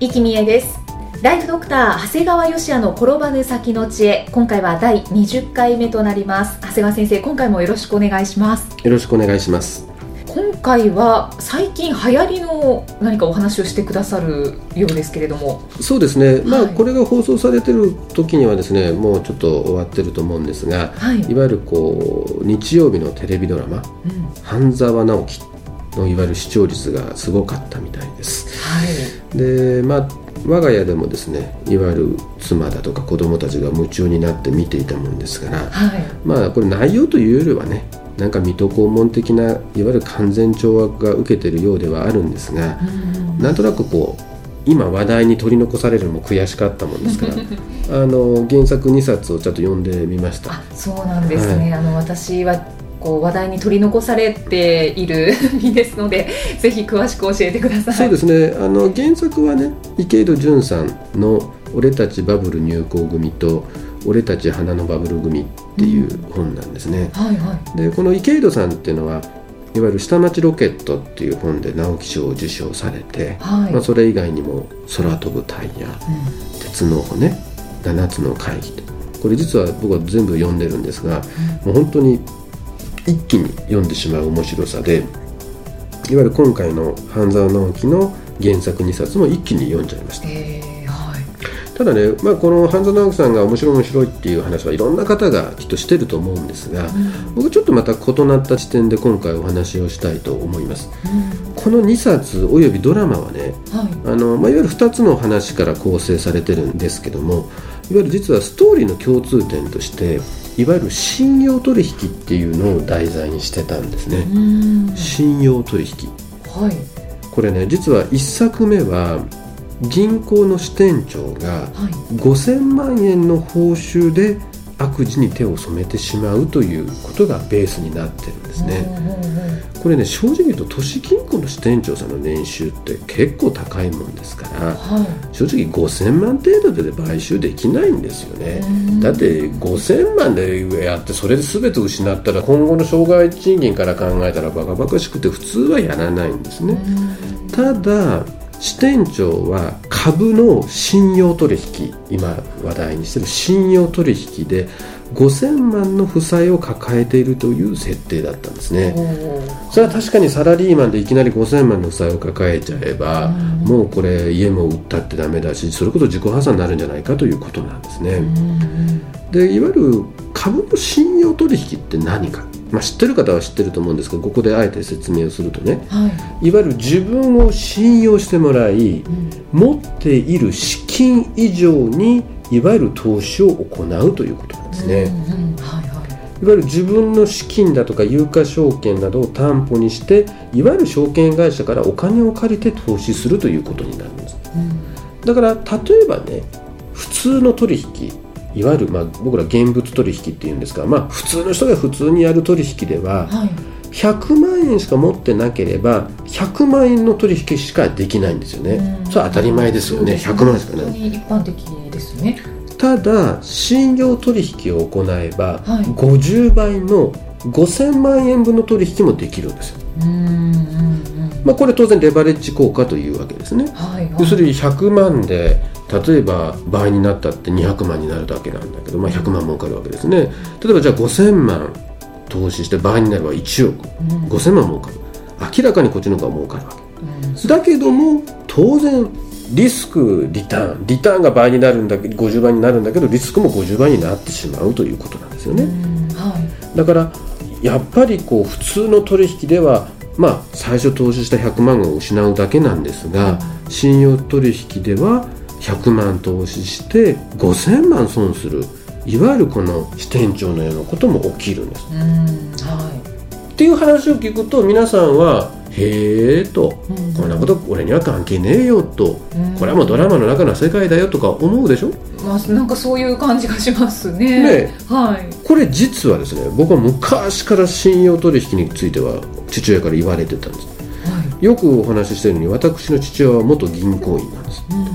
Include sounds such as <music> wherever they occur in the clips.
生きみえです。ライフドクター長谷川芳也の転ばぬ先の知恵。今回は第20回目となります。長谷川先生今回もよろしくお願いします。よろしくお願いします。今回は最近流行りの何かお話をしてくださるようですけれども。そうですね、まあ、はい。これが放送されてる時にはですねもうちょっと終わってると思うんですが、はい。いわゆるこう日曜日のテレビドラマうん「半沢直樹」のいわゆる視聴率がすごかったみたいです。はい。でまあ我が家でもですねいわゆる妻だとか子供たちが夢中になって見ていたもんですからはい。まあこれ内容というよりはねなんか水戸黄門的ないわゆる完全懲悪が受けてるようではあるんですが、うん。なんとなくこう今話題に取り残されるのも悔しかったもんですから <laughs> あの原作2冊をちょっと読んでみました。あそうなんですね、あの私はこう話題に取り残されている身ですので <laughs> ぜひ詳しく教えてください。そうですね。あの原作はね池井戸潤さんの「俺たちバブル入校組」と「俺たち花のバブル組」っていう本なんですね、はいはい。でこの池井戸さんっていうのはいわゆる「下町ロケット」っていう本で直木賞を受賞されて、はい、まあ、それ以外にも「空飛ぶタイヤ」うん。鉄の骨7つの会議と。これ実は僕は全部読んでるんですが、もう本当に一気に読んでしまう面白さでいわゆる今回の半沢直樹の原作2冊も一気に読んじゃいました。えーはい。ただね、まあ、この半沢直樹さんが面白い面白いっていう話はいろんな方がきっとしてると思うんですが、僕ちょっとまた異なった視点で今回お話をしたいと思います。うん。この2冊およびドラマはねはい。あの、まあ、いわゆる2つの話から構成されてるんですけどもいわゆる実はストーリーの共通点としていわゆる信用取引っていうのを題材にしてたんですね、うん。信用取引。はい。これね実は1作目は銀行の支店長がはい。5000万円の報酬で悪事に手を染めてしまうということがベースになってるんですね、これね正直言うと都市銀行の支店長さんの年収って結構高いもんですからはい。正直5000万程度で買収できないんですよね。うん。だって5000万でやってそれで全て失ったら今後の障害賃金から考えたらバカバカしくて普通はやらないんですね。うん。ただ支店長は株の信用取引今話題にしてる信用取引で5000万の負債を抱えているという設定だったんですね。それは確かにサラリーマンでいきなり5000万の負債を抱えちゃえば、うんもうこれ家も売ったってダメだしそれこそ自己破産になるんじゃないかということなんですね、うん。でいわゆる株の信用取引って何か、まあ、知ってる方は知ってると思うんですけどここであえて説明をするとねはい。わゆる自分を信用してもらいうん。持っている資金以上にいわゆる投資を行うということなんですね、うんうん。はいはい。いわゆる自分の資金だとか有価証券などを担保にしていわゆる証券会社からお金を借りて投資するということになるんです。うん。だから例えばね普通の取引いわゆるまあ僕ら現物取引っていうんですが、まあ、普通の人が普通にやる取引でははい。100万円しか持ってなければ100万円の取引しかできないんですよね。うん。それは当たり前ですよね。そう100万しかない本当に一般的ですね。ただ信用取引を行えば、はい。50倍の5000万円分の取引もできるんですよ、まあ、これ当然レバレッジ効果というわけですね。はいはい。要するに100万で例えば倍になったって200万になるだけなんだけど、まあ、100万儲かるわけですね。例えばじゃあ5000万投資して倍になれば1億。うん。5000万儲かる。明らかにこっちの方が儲かるわうん。けだけども当然リスクリターン。リターンが倍になるんだけど50倍になるんだけどリスクも50倍になってしまうということなんですよね、うん。はい。だからやっぱりこう普通の取引ではまあ最初投資した100万を失うだけなんですが、信用取引では100万投資して5000万損するいわゆるこの支店長のようなことも起きるんです。うんはっていう話を聞くと皆さんは「へえ」とい、うん「こんなこと俺には関係ねえよ」とうん「これはもうドラマの中の世界だよ」とか思うでしょ？まあ、なんかそういう感じがしますね。ねはい。これ実はですね僕は昔から信用取引については父親から言われてたんです。はい。よくお話ししてるように私の父親は元銀行員なんです。うん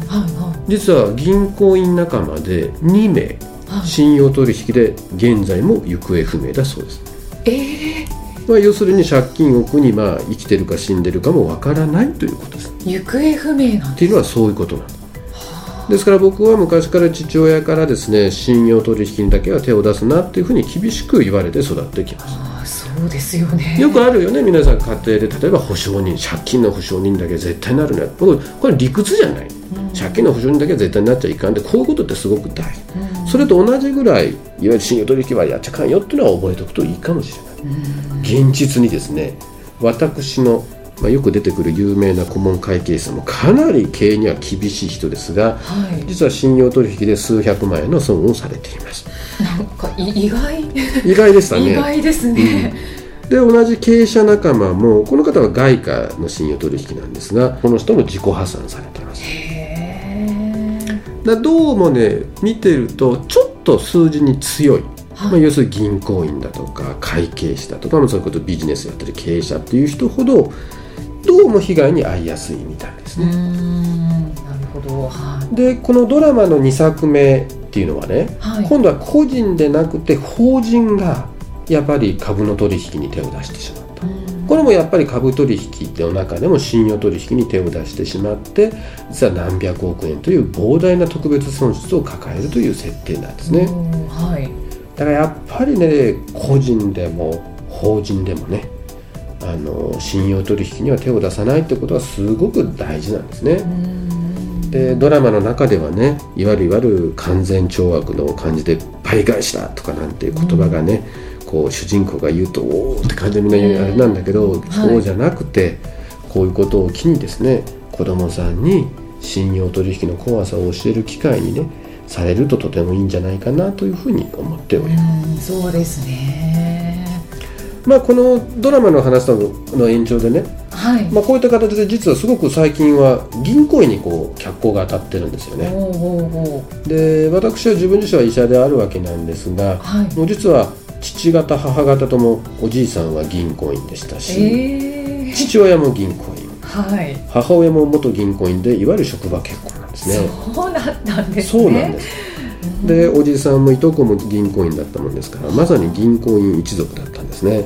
実は銀行員仲間で2名信用取引で現在も行方不明だそうです、ええまあ、要するに借金を苦にまあ生きてるか死んでるかもわからないということです。行方不明なんっていうのはそういうことなんだ。ですから僕は昔から父親からですね信用取引にだけは手を出すなっていうふうに厳しく言われて育ってきましたそうですよね。よくあるよね。皆さん家庭で例えば保証人借金の保証人だけ絶対なるね僕これ理屈じゃない。うん。借金の保証人だけは絶対になっちゃいかんでこういうことってすごく大事うん。それと同じぐらいいわゆる信用取引はやっちゃかんよっていうのは覚えておくといいかもしれない。うん。現実にですね私の、まあ、よく出てくる有名な顧問会計士さんもかなり経営には厳しい人ですがはい。実は信用取引で数百万円の損をされています。なんかい意外？意外でした意ね外ですね、で同じ経営者仲間もこの方は外貨の信用取引なんですがこの人も自己破産されています。へえ。だどうもね見てるとちょっと数字に強い、はい。まあ、要するに銀行員だとか会計士だとか、まあそういうことビジネスやってる経営者っていう人ほどどうも被害に遭いやすいみたいですね、んなるほど。はい。でこのドラマの2作目っていうのはね、はい。今度は個人でなくて法人がやっぱり株の取引に手を出してしまった。うん。これもやっぱり株取引の中でも信用取引に手を出してしまって実は何百億円という膨大な特別損失を抱えるという設定なんですね。うんはい。だからやっぱりね個人でも法人でもねあの信用取引には手を出さないってことはすごく大事なんですね。うん。でドラマの中ではねいわゆるいわゆる完全懲悪の感じで倍返しだとかなんていう言葉がね、こう主人公が言うとおおって感じでみんな言うあれなんだけど、はい。そうじゃなくてこういうことを機にですね子供さんに信用取引の怖さを教える機会にねされるととてもいいんじゃないかなというふうに思っております。うんそうですねまあこのドラマの話との延長でね、はい、まあ、こういった形で実はすごく最近は銀行員にこう脚光が当たってるんですよね。おうおうおうで私は自分自身は医者であるわけなんですがはい。もう実は父方母方ともおじいさんは銀行員でしたし、ええ父親も銀行員。はい。母親も元銀行員でいわゆる職場結婚なんですね。そうだったんですね。そうなんですでおじいさんもいとこも銀行員だったもんですからまさに銀行員一族だったんですね。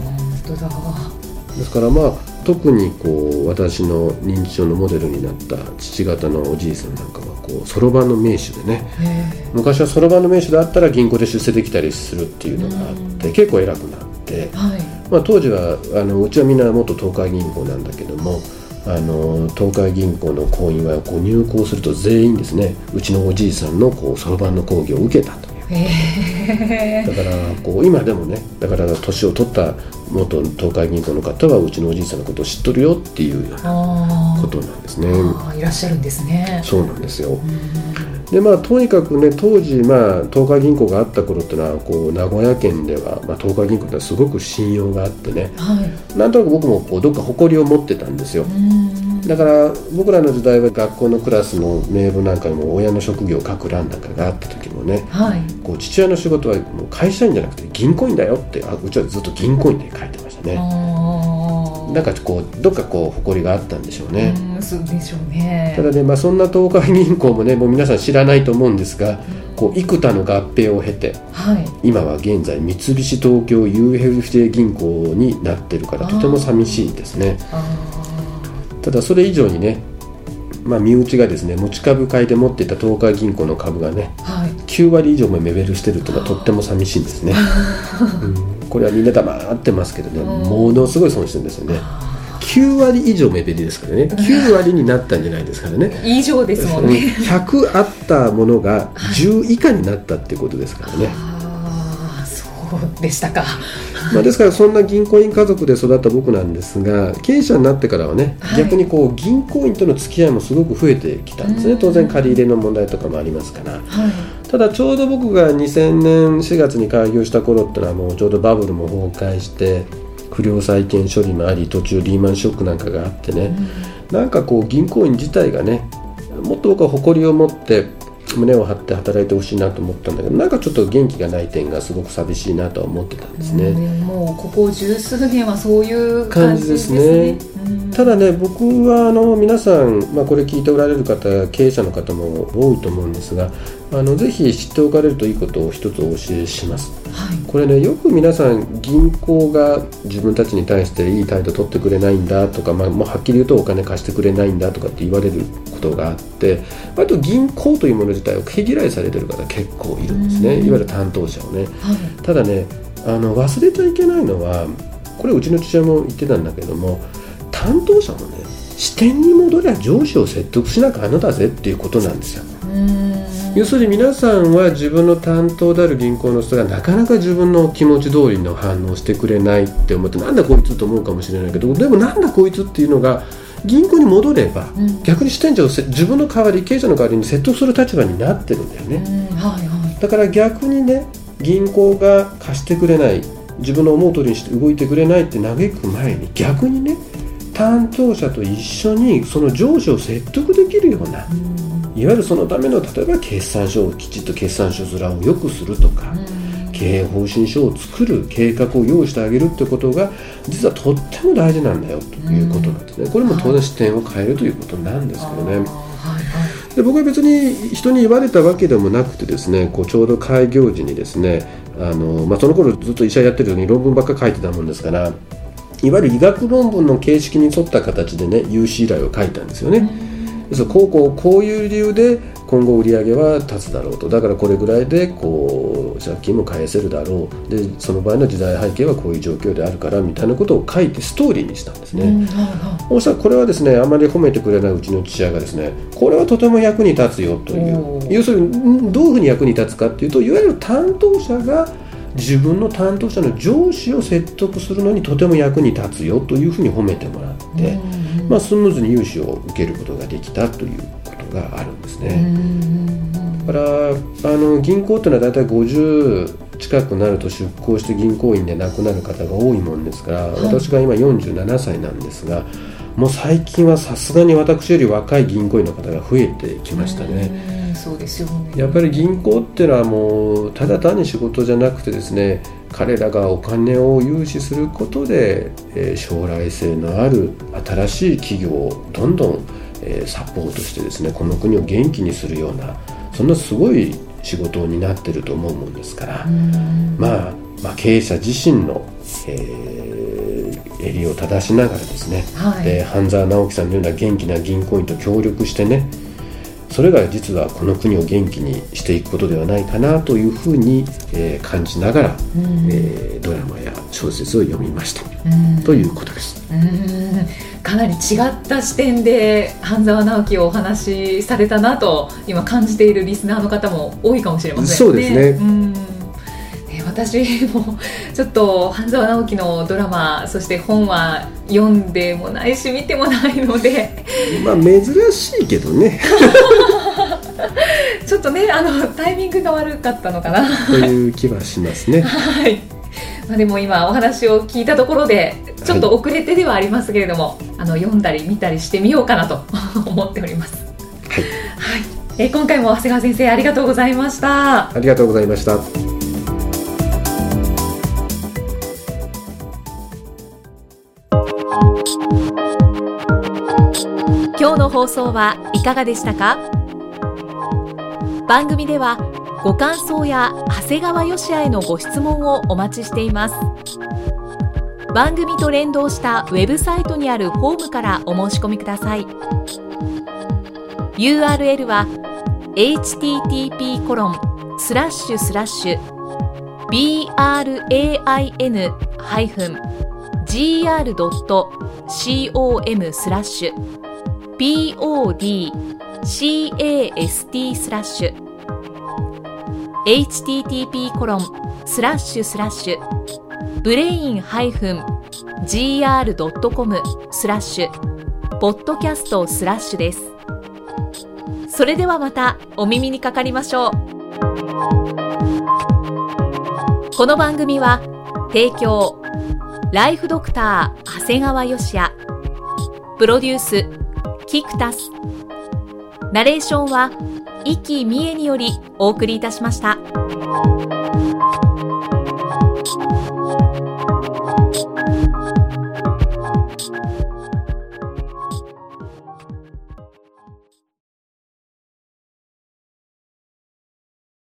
ですからまあ特にこう私の認知症のモデルになった父方のおじいさんなんかはこうそろばんの名手でね。え。昔はそろばんの名手であったら銀行で出世できたりするっていうのがあって結構偉くなって。え、はい。まあ、当時はあのうちはみんな元東海銀行なんだけどもあの東海銀行の行員はこう入行すると全員ですねうちのおじいさんのこうそろばんの講義を受けたという。ええだからこう今でもねだから年を取った元東海銀行の方はうちのおじいさんのことを知っとるよっていうようなあことなんですね。あいらっしゃるんですね。そうなんですよ。うんでまあとにかくね当時まあ東海銀行があった頃っていうのはこう名古屋県では、まあ、東海銀行ってすごく信用があってね。はい。なんとなく僕もこうどっか誇りを持ってたんですよ。うん。だから僕らの時代は学校のクラスの名簿なんかにも親の職業を書く欄なんかがあった時もねはい。こう父親の仕事はもう会社員じゃなくて銀行員だよってあうちはずっと銀行員で書いてましたねなんかこうどっかこう誇りがあったんでしょうね、うんそうでしょうね。ただね、まあ、そんな東海銀行もねもう皆さん知らないと思うんですがこう幾多の合併を経てはい。今は現在三菱東京 UFJ 銀行になってるからとても寂しいですね。あただそれ以上にねまあ身内がですね持ち株買いで持っていた東海銀行の株がねあはい。9割以上も目減りしてるとかとっても寂しいんですね、<laughs> うんこれはみんな黙ってますけどねうん。ものすごい損してるんですよね。あ9割以上目減りですからね。9割になったんじゃないですからね。ー以上ですもんうん。ね100あったものが10以下になったっていうことですからね、ああそうでしたか <laughs> まあ、ですからそんな銀行員家族で育った僕なんですが経営者になってからはね、はい。逆にこう銀行員との付き合いもすごく増えてきたんですね。うん。当然借り入れの問題とかもありますから。はい。ただちょうど僕が2000年4月に開業した頃ってのはもうちょうどバブルも崩壊して不良債権処理もあり途中リーマンショックなんかがあってね、うん、なんかこう銀行員自体がねもっと僕は誇りを持って胸を張って働いてほしいなと思ったんだけどなんかちょっと元気がない点がすごく寂しいなとは思ってたんですね、うもうここ十数年はそういう感じですね、ね、ただね僕はあの皆さん、まあ、これ聞いておられる方経営者の方も多いと思うんですがあのぜひ知っておかれるといいことを一つお教えします、はい、これねよく皆さん銀行が自分たちに対していい態度取ってくれないんだとか、まあ、もうはっきり言うとお金貸してくれないんだとかって言われることがあって割と銀行というもの自体を毛嫌いされてる方結構いるんですね。いわゆる担当者をね、はい、ただねあの忘れちゃいけないのはこれうちの父親も言ってたんだけども担当者もね視点に戻りゃ上司を説得しなきゃあのだぜっていうことなんですよ。要するに皆さんは自分の担当である銀行の人がなかなか自分の気持ち通りの反応してくれないって思ってなんだこいつと思うかもしれないけどでもなんだこいつっていうのが銀行に戻れば、うん、逆に支店長を自分の代わり経営者の代わりに説得する立場になってるんだよね、はいはい、だから逆にね銀行が貸してくれない自分の思う通りにして動いてくれないって嘆く前に逆にね担当者と一緒にその上司を説得できるような、うん。いわゆるそのための例えば決算書をきちっと決算書面をよくするとか、経営方針書を作る計画を用意してあげるってことが実はとっても大事なんだよということなんですね、これも当然視点を変えるということなんですけどね。で僕は別に人に言われたわけでもなくてですねこうちょうど開業時にですねあの、まあ、その頃ずっと医者やってる時に論文ばっか書いてたもんですからいわゆる医学論文の形式に沿った形でね有志依頼を書いたんですよね。こうこうこういう理由で今後売り上げは立つだろうと。だからこれぐらいでこう借金も返せるだろう。でその場合の時代背景はこういう状況であるからみたいなことを書いてストーリーにしたんですね、うんそしたらこれはですねあまり褒めてくれないうちの父親がですねこれはとても役に立つよという。要するにどういうふうに役に立つかっていうといわゆる担当者が自分の担当者の上司を説得するのにとても役に立つよというふうに褒めてもらって、うん、まあ、スムーズに融資を受けることができたということがあるんですね。だからあの銀行というのは大体50近くなると出向して銀行員で亡くなる方が多いもんですから、はい、私が今47歳なんですがもう最近はさすがに私より若い銀行員の方が増えてきましたね。そうですよね。やっぱり銀行っていうのはもうただ単に仕事じゃなくてですね彼らがお金を融資することで、えー、将来性のある新しい企業をどんどん、えー、サポートしてですねこの国を元気にするようなそんなすごい仕事になってると思うもんですから、まあ、まあ経営者自身の、えー、襟を正しながらですね、はい、で半沢直樹さんのような元気な銀行員と協力してねそれが実はこの国を元気にしていくことではないかなというふうに、えー、感じながら、うん、えー、ドラマや小説を読みました、うん、ということです。かなり違った視点で半沢直樹をお話しされたなと今感じているリスナーの方も多いかもしれませんね。そうですね、私もちょっと半沢直樹のドラマそして本は読んでもないし見てもないので。まあ珍しいけどね。<laughs> ちょっとねあのタイミングが悪かったのかな。という気はしますね。はい。まあ、でも今お話を聞いたところでちょっと遅れてではありますけれども、はい、あの読んだり見たりしてみようかなと <laughs> 思っております。はい、はい。えー、今回も長谷川先生ありがとうございました。ありがとうございました今日の放送はいかがでしたか？番組ではご感想や長谷川よしあへのご質問をお待ちしています。番組と連動したウェブサイトにあるホームからお申し込みください。URL は http コロンスラッシュスラッシュ brain-gr.com スラッシュ podcast スラッシュ http コロンスラッシュスラッシュブレイン -gr.com スラッシュポッドキャストスラッシュです。それではまたお耳にかかりましょう。この番組は提供ライフドクター長谷川芳也プロデュースキクタスナレーションは生きみえによりお送りいたしました。